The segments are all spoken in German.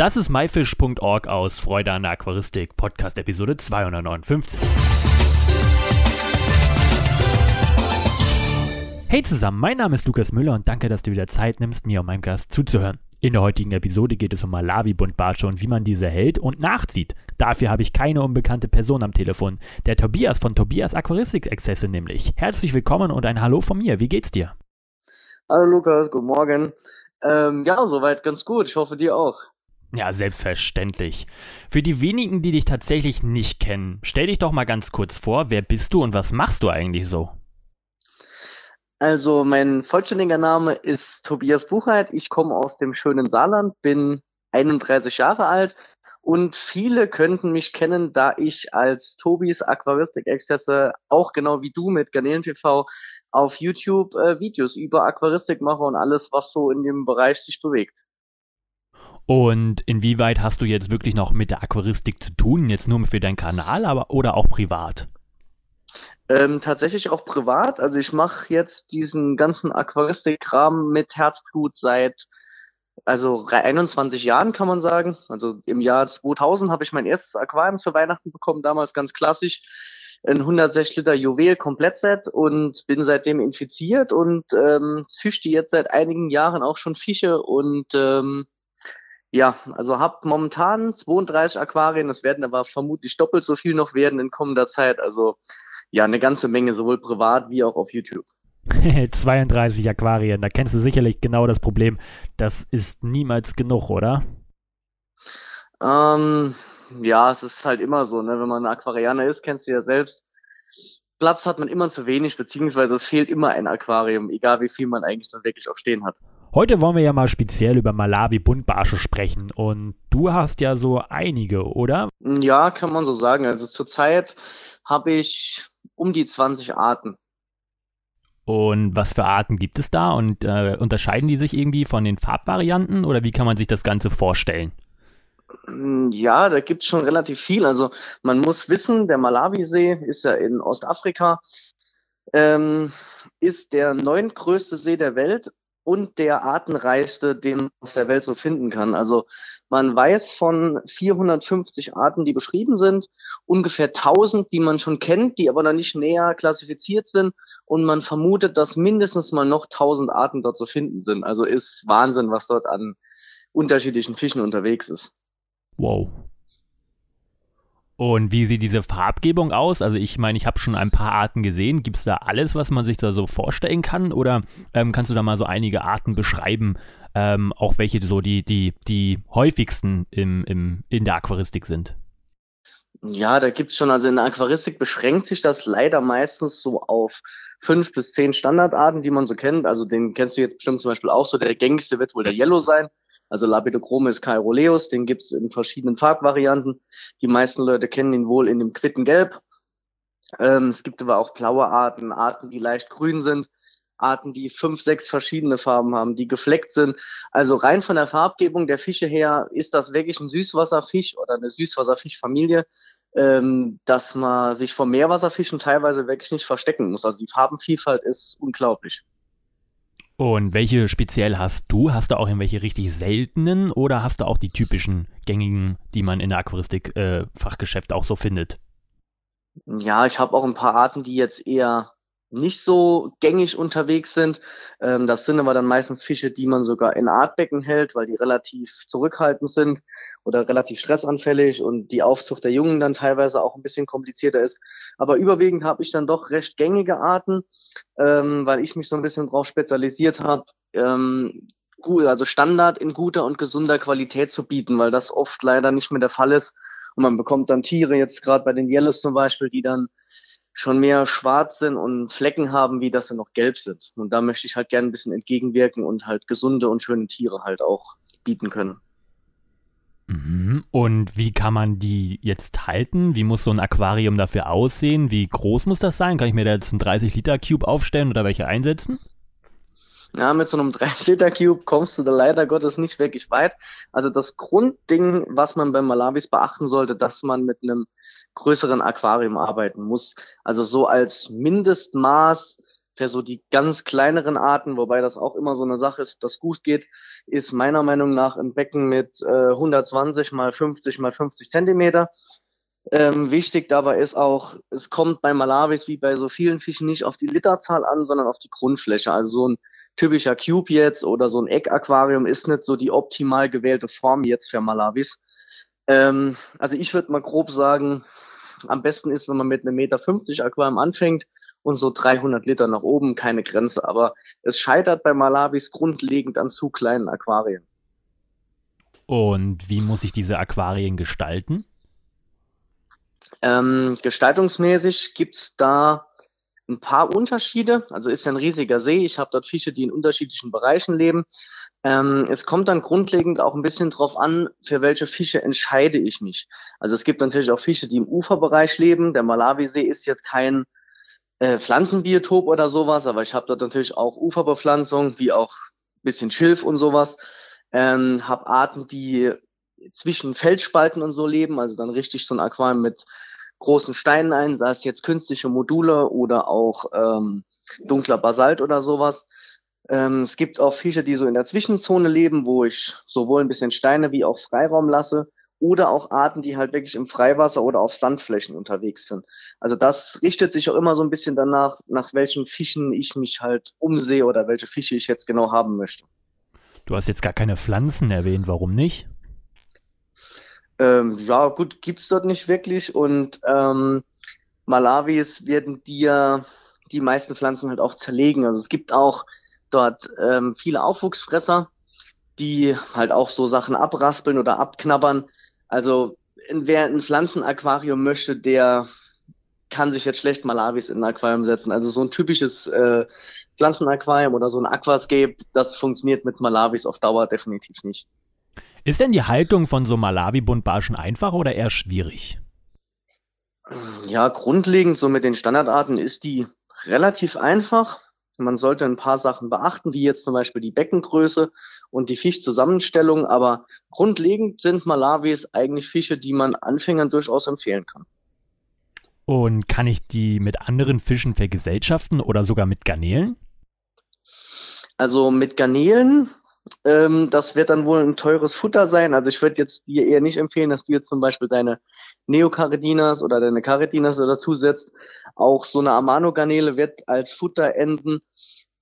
Das ist myfish.org aus Freude an der Aquaristik, Podcast Episode 259. Hey zusammen, mein Name ist Lukas Müller und danke, dass du wieder Zeit nimmst, mir und meinem Gast zuzuhören. In der heutigen Episode geht es um Malawi-Buntbarsche und wie man diese hält und nachzieht. Dafür habe ich keine unbekannte Person am Telefon. Der Tobias von Tobias Aquaristik-Exzesse nämlich. Herzlich willkommen und ein Hallo von mir. Wie geht's dir? Hallo Lukas, guten Morgen. Ähm, ja, soweit ganz gut. Ich hoffe dir auch. Ja, selbstverständlich. Für die wenigen, die dich tatsächlich nicht kennen, stell dich doch mal ganz kurz vor, wer bist du und was machst du eigentlich so? Also, mein vollständiger Name ist Tobias Buchheit. Ich komme aus dem schönen Saarland, bin 31 Jahre alt und viele könnten mich kennen, da ich als Tobis Aquaristik-Exzesse auch genau wie du mit Garnelen TV auf YouTube äh, Videos über Aquaristik mache und alles, was so in dem Bereich sich bewegt. Und inwieweit hast du jetzt wirklich noch mit der Aquaristik zu tun? Jetzt nur für deinen Kanal, aber oder auch privat? Ähm, tatsächlich auch privat. Also ich mache jetzt diesen ganzen Aquaristik-Kram mit Herzblut seit also 21 Jahren kann man sagen. Also im Jahr 2000 habe ich mein erstes Aquarium zu Weihnachten bekommen, damals ganz klassisch. Ein 160 Liter Juwel Komplettset und bin seitdem infiziert und ähm, züchte jetzt seit einigen Jahren auch schon Fische und ähm, ja, also habe momentan 32 Aquarien, das werden aber vermutlich doppelt so viel noch werden in kommender Zeit. Also ja, eine ganze Menge, sowohl privat wie auch auf YouTube. 32 Aquarien, da kennst du sicherlich genau das Problem. Das ist niemals genug, oder? Ähm, ja, es ist halt immer so, ne? Wenn man ein Aquarianer ist, kennst du ja selbst. Platz hat man immer zu wenig, beziehungsweise es fehlt immer ein Aquarium, egal wie viel man eigentlich dann wirklich auch stehen hat. Heute wollen wir ja mal speziell über Malawi-Buntbarsche sprechen. Und du hast ja so einige, oder? Ja, kann man so sagen. Also zurzeit habe ich um die 20 Arten. Und was für Arten gibt es da? Und äh, unterscheiden die sich irgendwie von den Farbvarianten? Oder wie kann man sich das Ganze vorstellen? Ja, da gibt es schon relativ viel. Also man muss wissen, der Malawisee ist ja in Ostafrika, ähm, ist der neuntgrößte See der Welt und der artenreichste, den man auf der Welt so finden kann. Also man weiß von 450 Arten, die beschrieben sind, ungefähr 1000, die man schon kennt, die aber noch nicht näher klassifiziert sind und man vermutet, dass mindestens mal noch 1000 Arten dort zu finden sind. Also ist Wahnsinn, was dort an unterschiedlichen Fischen unterwegs ist. Wow. Und wie sieht diese Farbgebung aus? Also ich meine, ich habe schon ein paar Arten gesehen. Gibt es da alles, was man sich da so vorstellen kann? Oder ähm, kannst du da mal so einige Arten beschreiben, ähm, auch welche so die, die, die häufigsten im, im, in der Aquaristik sind? Ja, da gibt's schon, also in der Aquaristik beschränkt sich das leider meistens so auf fünf bis zehn Standardarten, die man so kennt. Also den kennst du jetzt bestimmt zum Beispiel auch so. Der gängigste wird wohl der Yellow sein. Also Lapidochromis Cairoleus, den gibt's in verschiedenen Farbvarianten. Die meisten Leute kennen ihn wohl in dem Quittengelb. Ähm, es gibt aber auch blaue Arten, Arten, die leicht grün sind, Arten, die fünf, sechs verschiedene Farben haben, die gefleckt sind. Also rein von der Farbgebung der Fische her ist das wirklich ein Süßwasserfisch oder eine Süßwasserfischfamilie, ähm, dass man sich vor Meerwasserfischen teilweise wirklich nicht verstecken muss. Also die Farbenvielfalt ist unglaublich. Und welche speziell hast du? Hast du auch irgendwelche richtig seltenen oder hast du auch die typischen gängigen, die man in der Aquaristik-Fachgeschäft äh, auch so findet? Ja, ich habe auch ein paar Arten, die jetzt eher nicht so gängig unterwegs sind. Ähm, das sind aber dann meistens Fische, die man sogar in Artbecken hält, weil die relativ zurückhaltend sind oder relativ stressanfällig und die Aufzucht der Jungen dann teilweise auch ein bisschen komplizierter ist. Aber überwiegend habe ich dann doch recht gängige Arten, ähm, weil ich mich so ein bisschen drauf spezialisiert habe, ähm, gut, also Standard in guter und gesunder Qualität zu bieten, weil das oft leider nicht mehr der Fall ist. Und man bekommt dann Tiere, jetzt gerade bei den Yellows zum Beispiel, die dann schon mehr schwarz sind und Flecken haben, wie dass sie noch gelb sind. Und da möchte ich halt gerne ein bisschen entgegenwirken und halt gesunde und schöne Tiere halt auch bieten können. Mhm. Und wie kann man die jetzt halten? Wie muss so ein Aquarium dafür aussehen? Wie groß muss das sein? Kann ich mir da jetzt einen 30-Liter-Cube aufstellen oder welche einsetzen? Ja, mit so einem 30-Liter-Cube kommst du da leider Gottes nicht wirklich weit. Also das Grundding, was man beim Malawis beachten sollte, dass man mit einem größeren Aquarium arbeiten muss. Also so als Mindestmaß für so die ganz kleineren Arten, wobei das auch immer so eine Sache ist, ob das gut geht, ist meiner Meinung nach ein Becken mit äh, 120 mal 50 mal 50 Zentimeter. Ähm, wichtig dabei ist auch, es kommt bei Malawis wie bei so vielen Fischen nicht auf die Literzahl an, sondern auf die Grundfläche. Also so ein typischer Cube jetzt oder so ein Eckaquarium ist nicht so die optimal gewählte Form jetzt für Malawis. Ähm, also ich würde mal grob sagen, am besten ist, wenn man mit einem Meter 50 Aquarium anfängt und so 300 Liter nach oben, keine Grenze. Aber es scheitert bei Malawis grundlegend an zu kleinen Aquarien. Und wie muss ich diese Aquarien gestalten? Ähm, gestaltungsmäßig gibt's da ein paar Unterschiede. Also ist ja ein riesiger See. Ich habe dort Fische, die in unterschiedlichen Bereichen leben. Ähm, es kommt dann grundlegend auch ein bisschen drauf an, für welche Fische entscheide ich mich. Also es gibt natürlich auch Fische, die im Uferbereich leben. Der Malawisee ist jetzt kein äh, Pflanzenbiotop oder sowas, aber ich habe dort natürlich auch Uferbepflanzung, wie auch bisschen Schilf und sowas. Ähm, habe Arten, die zwischen Felsspalten und so leben, also dann richtig so ein Aquarium mit großen Steinen ein, sei es jetzt künstliche Module oder auch ähm, dunkler Basalt oder sowas. Ähm, es gibt auch Fische, die so in der Zwischenzone leben, wo ich sowohl ein bisschen Steine wie auch Freiraum lasse oder auch Arten, die halt wirklich im Freiwasser oder auf Sandflächen unterwegs sind. Also das richtet sich auch immer so ein bisschen danach, nach welchen Fischen ich mich halt umsehe oder welche Fische ich jetzt genau haben möchte. Du hast jetzt gar keine Pflanzen erwähnt, warum nicht? Ähm, ja, gut, gibt's dort nicht wirklich. Und ähm, Malawis werden dir die meisten Pflanzen halt auch zerlegen. Also es gibt auch dort ähm, viele Aufwuchsfresser, die halt auch so Sachen abraspeln oder abknabbern. Also wer ein Pflanzenaquarium möchte, der kann sich jetzt schlecht Malawis in ein Aquarium setzen. Also so ein typisches äh, Pflanzenaquarium oder so ein Aquascape, das funktioniert mit Malawis auf Dauer definitiv nicht. Ist denn die Haltung von so Malawi-Buntbarschen einfach oder eher schwierig? Ja, grundlegend so mit den Standardarten ist die relativ einfach. Man sollte ein paar Sachen beachten, wie jetzt zum Beispiel die Beckengröße und die Fischzusammenstellung, aber grundlegend sind Malawis eigentlich Fische, die man Anfängern durchaus empfehlen kann. Und kann ich die mit anderen Fischen vergesellschaften oder sogar mit Garnelen? Also mit Garnelen ähm, das wird dann wohl ein teures Futter sein. Also ich würde jetzt dir eher nicht empfehlen, dass du jetzt zum Beispiel deine Neocardinas oder deine Caridinas dazu setzt. Auch so eine Amano-Garnele wird als Futter enden.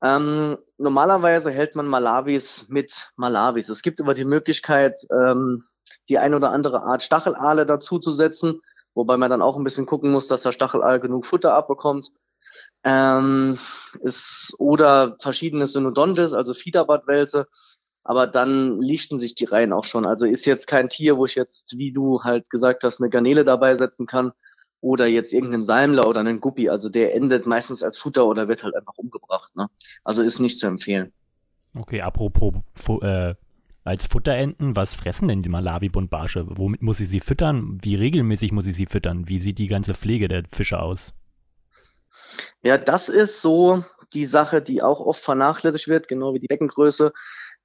Ähm, normalerweise hält man Malawis mit Malawis. Es gibt aber die Möglichkeit, ähm, die ein oder andere Art Stachelale dazu zu setzen, wobei man dann auch ein bisschen gucken muss, dass der Stachelaal genug Futter abbekommt. Ähm, ist, oder verschiedene Synodontes, also Fiederbadwälze. Aber dann lichten sich die Reihen auch schon. Also ist jetzt kein Tier, wo ich jetzt, wie du halt gesagt hast, eine Garnele dabei setzen kann oder jetzt irgendeinen Salmler oder einen Guppi. Also der endet meistens als Futter oder wird halt einfach umgebracht. Ne? Also ist nicht zu empfehlen. Okay, apropos fu äh, als Futterenten, was fressen denn die Malawi-Buntbarsche? Womit muss ich sie füttern? Wie regelmäßig muss ich sie füttern? Wie sieht die ganze Pflege der Fische aus? Ja, das ist so die Sache, die auch oft vernachlässigt wird, genau wie die Beckengröße.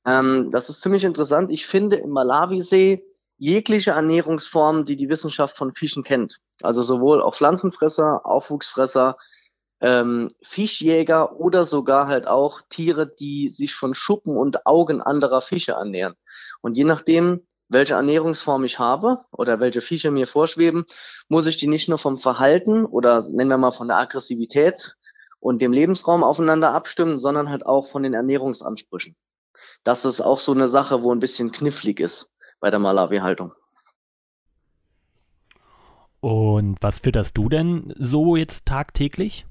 Ähm, das ist ziemlich interessant. Ich finde im Malawisee jegliche Ernährungsform, die die Wissenschaft von Fischen kennt. Also sowohl auch Pflanzenfresser, Aufwuchsfresser, ähm, Fischjäger oder sogar halt auch Tiere, die sich von Schuppen und Augen anderer Fische ernähren. Und je nachdem, welche Ernährungsform ich habe oder welche Fische mir vorschweben, muss ich die nicht nur vom Verhalten oder nennen wir mal von der Aggressivität und dem Lebensraum aufeinander abstimmen, sondern halt auch von den Ernährungsansprüchen. Das ist auch so eine Sache, wo ein bisschen knifflig ist bei der Malawi-Haltung. Und was fütterst du denn so jetzt tagtäglich?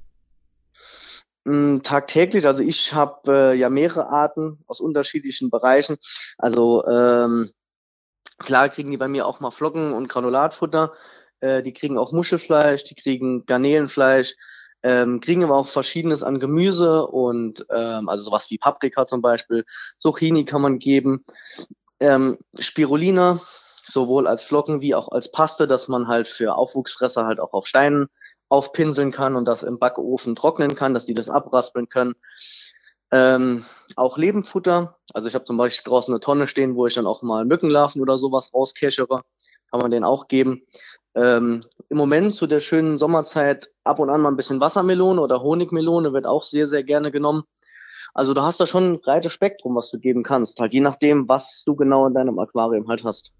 Mm, tagtäglich, also ich habe äh, ja mehrere Arten aus unterschiedlichen Bereichen. Also ähm, Klar kriegen die bei mir auch mal Flocken und Granulatfutter. Äh, die kriegen auch Muschelfleisch, die kriegen Garnelenfleisch, ähm, kriegen aber auch verschiedenes an Gemüse und ähm, also sowas wie Paprika zum Beispiel. Zucchini kann man geben. Ähm, Spirulina, sowohl als Flocken wie auch als Paste, dass man halt für Aufwuchsfresser halt auch auf Steinen aufpinseln kann und das im Backofen trocknen kann, dass die das abraspeln können. Ähm, auch Lebenfutter. Also ich habe zum Beispiel draußen eine Tonne stehen, wo ich dann auch mal Mückenlarven oder sowas rauskechere. Kann man den auch geben. Ähm, Im Moment zu der schönen Sommerzeit ab und an mal ein bisschen Wassermelone oder Honigmelone wird auch sehr, sehr gerne genommen. Also du hast da schon ein breites Spektrum, was du geben kannst, halt je nachdem, was du genau in deinem Aquarium halt hast.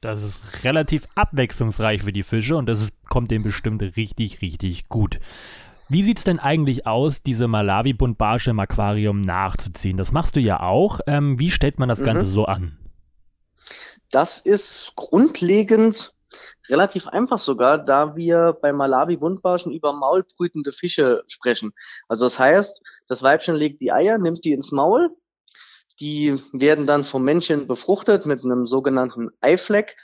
Das ist relativ abwechslungsreich für die Fische und das ist, kommt dem bestimmt richtig, richtig gut. Wie sieht es denn eigentlich aus, diese Malawi-Buntbarsche im Aquarium nachzuziehen? Das machst du ja auch. Ähm, wie stellt man das mhm. Ganze so an? Das ist grundlegend relativ einfach sogar, da wir bei Malawi-Buntbarschen über maulbrütende Fische sprechen. Also das heißt, das Weibchen legt die Eier, nimmt die ins Maul, die werden dann vom Männchen befruchtet mit einem sogenannten Eifleck,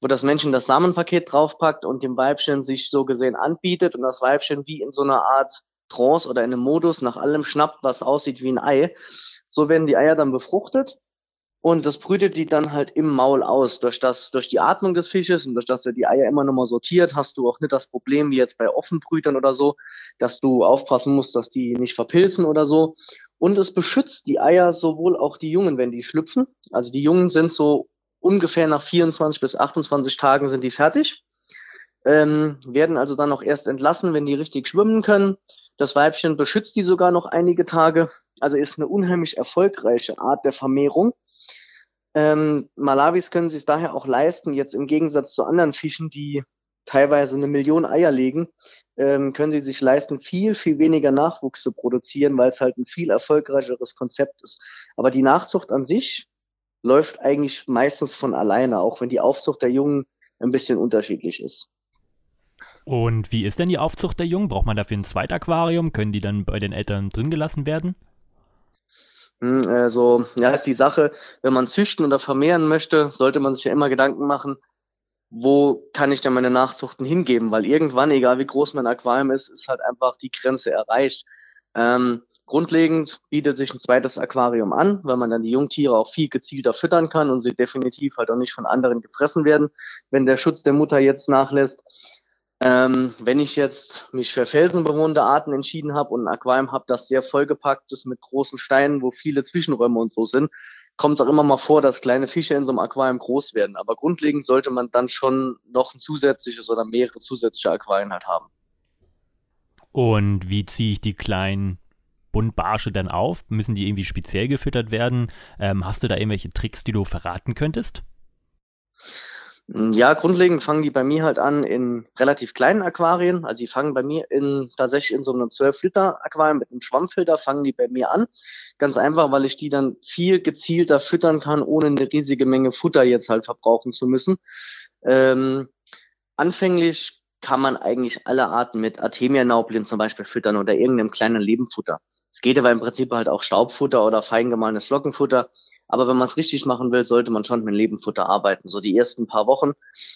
wo das Männchen das Samenpaket draufpackt und dem Weibchen sich so gesehen anbietet und das Weibchen wie in so einer Art Trance oder in einem Modus nach allem schnappt, was aussieht wie ein Ei. So werden die Eier dann befruchtet und das brütet die dann halt im Maul aus. Durch das, durch die Atmung des Fisches und durch das er die Eier immer nochmal sortiert, hast du auch nicht das Problem wie jetzt bei Offenbrütern oder so, dass du aufpassen musst, dass die nicht verpilzen oder so. Und es beschützt die Eier sowohl auch die Jungen, wenn die schlüpfen. Also die Jungen sind so ungefähr nach 24 bis 28 Tagen sind die fertig. Ähm, werden also dann auch erst entlassen, wenn die richtig schwimmen können. Das Weibchen beschützt die sogar noch einige Tage. Also ist eine unheimlich erfolgreiche Art der Vermehrung. Ähm, Malawis können sich daher auch leisten, jetzt im Gegensatz zu anderen Fischen, die teilweise eine Million Eier legen, ähm, können sie sich leisten, viel, viel weniger Nachwuchs zu produzieren, weil es halt ein viel erfolgreicheres Konzept ist. Aber die Nachzucht an sich läuft eigentlich meistens von alleine, auch wenn die Aufzucht der Jungen ein bisschen unterschiedlich ist. Und wie ist denn die Aufzucht der Jungen? Braucht man dafür ein Zweitaquarium? Können die dann bei den Eltern drin gelassen werden? Hm, also, ja, ist die Sache, wenn man züchten oder vermehren möchte, sollte man sich ja immer Gedanken machen, wo kann ich denn meine Nachzuchten hingeben? Weil irgendwann, egal wie groß mein Aquarium ist, ist halt einfach die Grenze erreicht. Ähm, grundlegend bietet sich ein zweites Aquarium an, weil man dann die Jungtiere auch viel gezielter füttern kann und sie definitiv halt auch nicht von anderen gefressen werden, wenn der Schutz der Mutter jetzt nachlässt. Ähm, wenn ich jetzt mich für felsenbewohnte Arten entschieden habe und ein Aquarium habe, das sehr vollgepackt ist mit großen Steinen, wo viele Zwischenräume und so sind, kommt es auch immer mal vor, dass kleine Fische in so einem Aquarium groß werden. Aber grundlegend sollte man dann schon noch ein zusätzliches oder mehrere zusätzliche Aquarien halt haben. Und wie ziehe ich die kleinen Buntbarsche dann auf? Müssen die irgendwie speziell gefüttert werden? Ähm, hast du da irgendwelche Tricks, die du verraten könntest? Ja, grundlegend fangen die bei mir halt an in relativ kleinen Aquarien. Also die fangen bei mir in tatsächlich in so einem 12-Liter-Aquarium mit einem Schwammfilter, fangen die bei mir an. Ganz einfach, weil ich die dann viel gezielter füttern kann, ohne eine riesige Menge Futter jetzt halt verbrauchen zu müssen. Ähm, anfänglich kann man eigentlich alle Arten mit Artemia-Nauplin zum Beispiel füttern oder irgendeinem kleinen Lebenfutter. Es geht aber im Prinzip halt auch Staubfutter oder feingemahlenes Flockenfutter. Aber wenn man es richtig machen will, sollte man schon mit Lebenfutter arbeiten. So die ersten paar Wochen,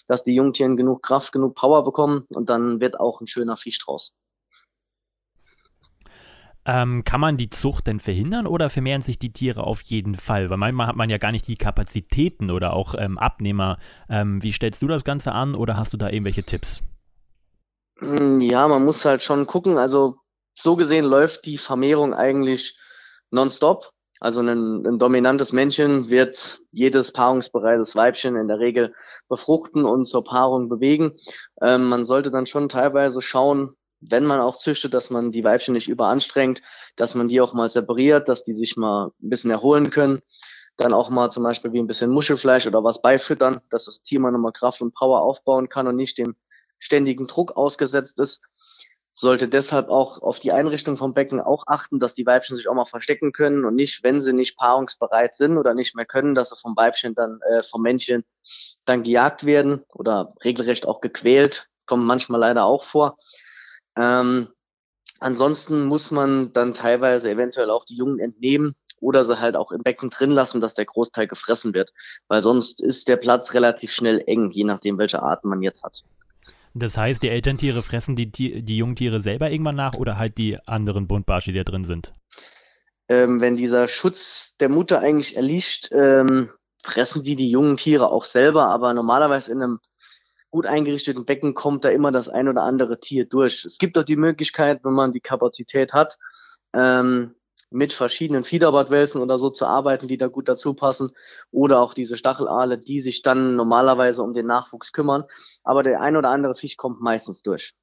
dass die Jungtieren genug Kraft, genug Power bekommen und dann wird auch ein schöner Fisch draus. Ähm, kann man die Zucht denn verhindern oder vermehren sich die Tiere auf jeden Fall? Weil manchmal hat man ja gar nicht die Kapazitäten oder auch ähm, Abnehmer. Ähm, wie stellst du das Ganze an oder hast du da irgendwelche Tipps? Hm, ja, man muss halt schon gucken. Also so gesehen läuft die Vermehrung eigentlich nonstop. Also ein, ein dominantes Männchen wird jedes paarungsbereites Weibchen in der Regel befruchten und zur Paarung bewegen. Ähm, man sollte dann schon teilweise schauen, wenn man auch züchtet, dass man die Weibchen nicht überanstrengt, dass man die auch mal separiert, dass die sich mal ein bisschen erholen können. Dann auch mal zum Beispiel wie ein bisschen Muschelfleisch oder was beifüttern, dass das Tier mal nochmal Kraft und Power aufbauen kann und nicht dem ständigen Druck ausgesetzt ist. Sollte deshalb auch auf die Einrichtung vom Becken auch achten, dass die Weibchen sich auch mal verstecken können und nicht, wenn sie nicht paarungsbereit sind oder nicht mehr können, dass sie vom Weibchen dann, äh, vom Männchen dann gejagt werden oder regelrecht auch gequält. Kommen manchmal leider auch vor. Ähm, ansonsten muss man dann teilweise eventuell auch die Jungen entnehmen oder sie halt auch im Becken drin lassen, dass der Großteil gefressen wird, weil sonst ist der Platz relativ schnell eng, je nachdem, welche Arten man jetzt hat. Das heißt, die Elterntiere fressen die, die Jungtiere selber irgendwann nach oder halt die anderen Buntbarsche, die da drin sind? Ähm, wenn dieser Schutz der Mutter eigentlich erlischt, ähm, fressen die die jungen Tiere auch selber, aber normalerweise in einem gut eingerichteten Becken kommt da immer das ein oder andere Tier durch. Es gibt auch die Möglichkeit, wenn man die Kapazität hat, ähm, mit verschiedenen Fiederbadwälzen oder so zu arbeiten, die da gut dazu passen. Oder auch diese Stachelale, die sich dann normalerweise um den Nachwuchs kümmern. Aber der ein oder andere Fisch kommt meistens durch.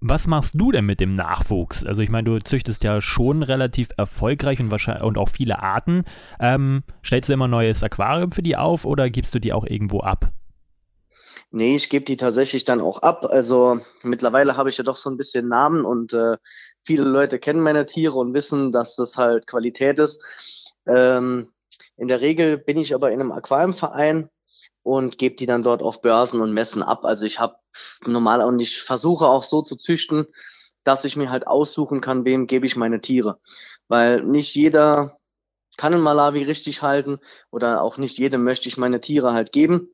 Was machst du denn mit dem Nachwuchs? Also ich meine, du züchtest ja schon relativ erfolgreich und wahrscheinlich und auch viele Arten. Ähm, stellst du immer ein neues Aquarium für die auf oder gibst du die auch irgendwo ab? Nee, ich gebe die tatsächlich dann auch ab. Also mittlerweile habe ich ja doch so ein bisschen Namen und äh, viele Leute kennen meine Tiere und wissen, dass das halt Qualität ist. Ähm, in der Regel bin ich aber in einem Aquariumverein und gebe die dann dort auf Börsen und Messen ab. Also ich habe normal und ich versuche auch so zu züchten, dass ich mir halt aussuchen kann, wem gebe ich meine Tiere. Weil nicht jeder kann ein Malawi richtig halten oder auch nicht jedem möchte ich meine Tiere halt geben.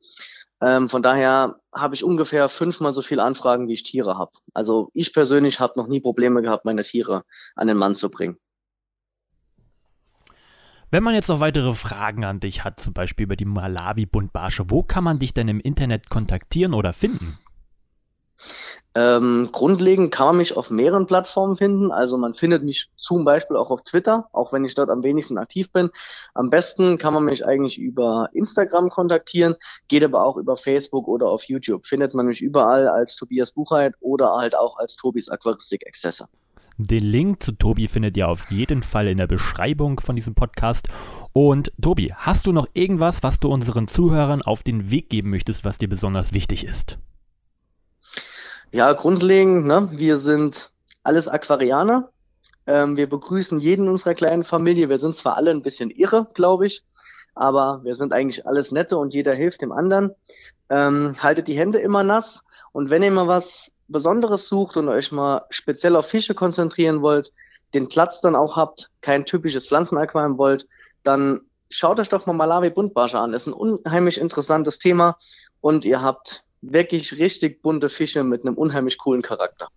Ähm, von daher habe ich ungefähr fünfmal so viele Anfragen, wie ich Tiere habe. Also ich persönlich habe noch nie Probleme gehabt, meine Tiere an den Mann zu bringen. Wenn man jetzt noch weitere Fragen an dich hat, zum Beispiel über die Malawi-Buntbarsche, wo kann man dich denn im Internet kontaktieren oder finden? Ähm, grundlegend kann man mich auf mehreren Plattformen finden. Also man findet mich zum Beispiel auch auf Twitter, auch wenn ich dort am wenigsten aktiv bin. Am besten kann man mich eigentlich über Instagram kontaktieren, geht aber auch über Facebook oder auf YouTube. Findet man mich überall als Tobias Buchheit oder halt auch als Tobis Aquaristik Exzesse. Den Link zu Tobi findet ihr auf jeden Fall in der Beschreibung von diesem Podcast. Und Tobi, hast du noch irgendwas, was du unseren Zuhörern auf den Weg geben möchtest, was dir besonders wichtig ist? Ja, grundlegend, ne? wir sind alles Aquarianer. Ähm, wir begrüßen jeden unserer kleinen Familie. Wir sind zwar alle ein bisschen irre, glaube ich, aber wir sind eigentlich alles nette und jeder hilft dem anderen. Ähm, haltet die Hände immer nass und wenn ihr mal was Besonderes sucht und euch mal speziell auf Fische konzentrieren wollt, den Platz dann auch habt, kein typisches Pflanzenaquarium wollt, dann schaut euch doch mal Malawi Buntbarsche an. Das ist ein unheimlich interessantes Thema und ihr habt wirklich richtig bunte Fische mit einem unheimlich coolen Charakter.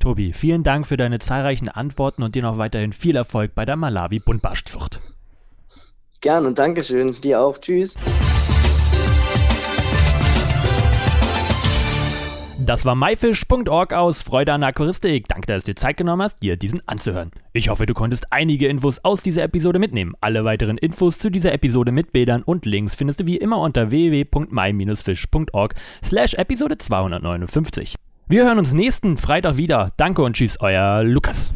Tobi, vielen Dank für deine zahlreichen Antworten und dir noch weiterhin viel Erfolg bei der Malawi Buntbarschzucht. Gern und Dankeschön. Dir auch. Tschüss. Das war myfish.org aus Freude an Aquaristik. Danke, dass du dir Zeit genommen hast, dir diesen anzuhören. Ich hoffe, du konntest einige Infos aus dieser Episode mitnehmen. Alle weiteren Infos zu dieser Episode mit Bildern und Links findest du wie immer unter www.my-fish.org slash Episode 259. Wir hören uns nächsten Freitag wieder. Danke und tschüss, euer Lukas.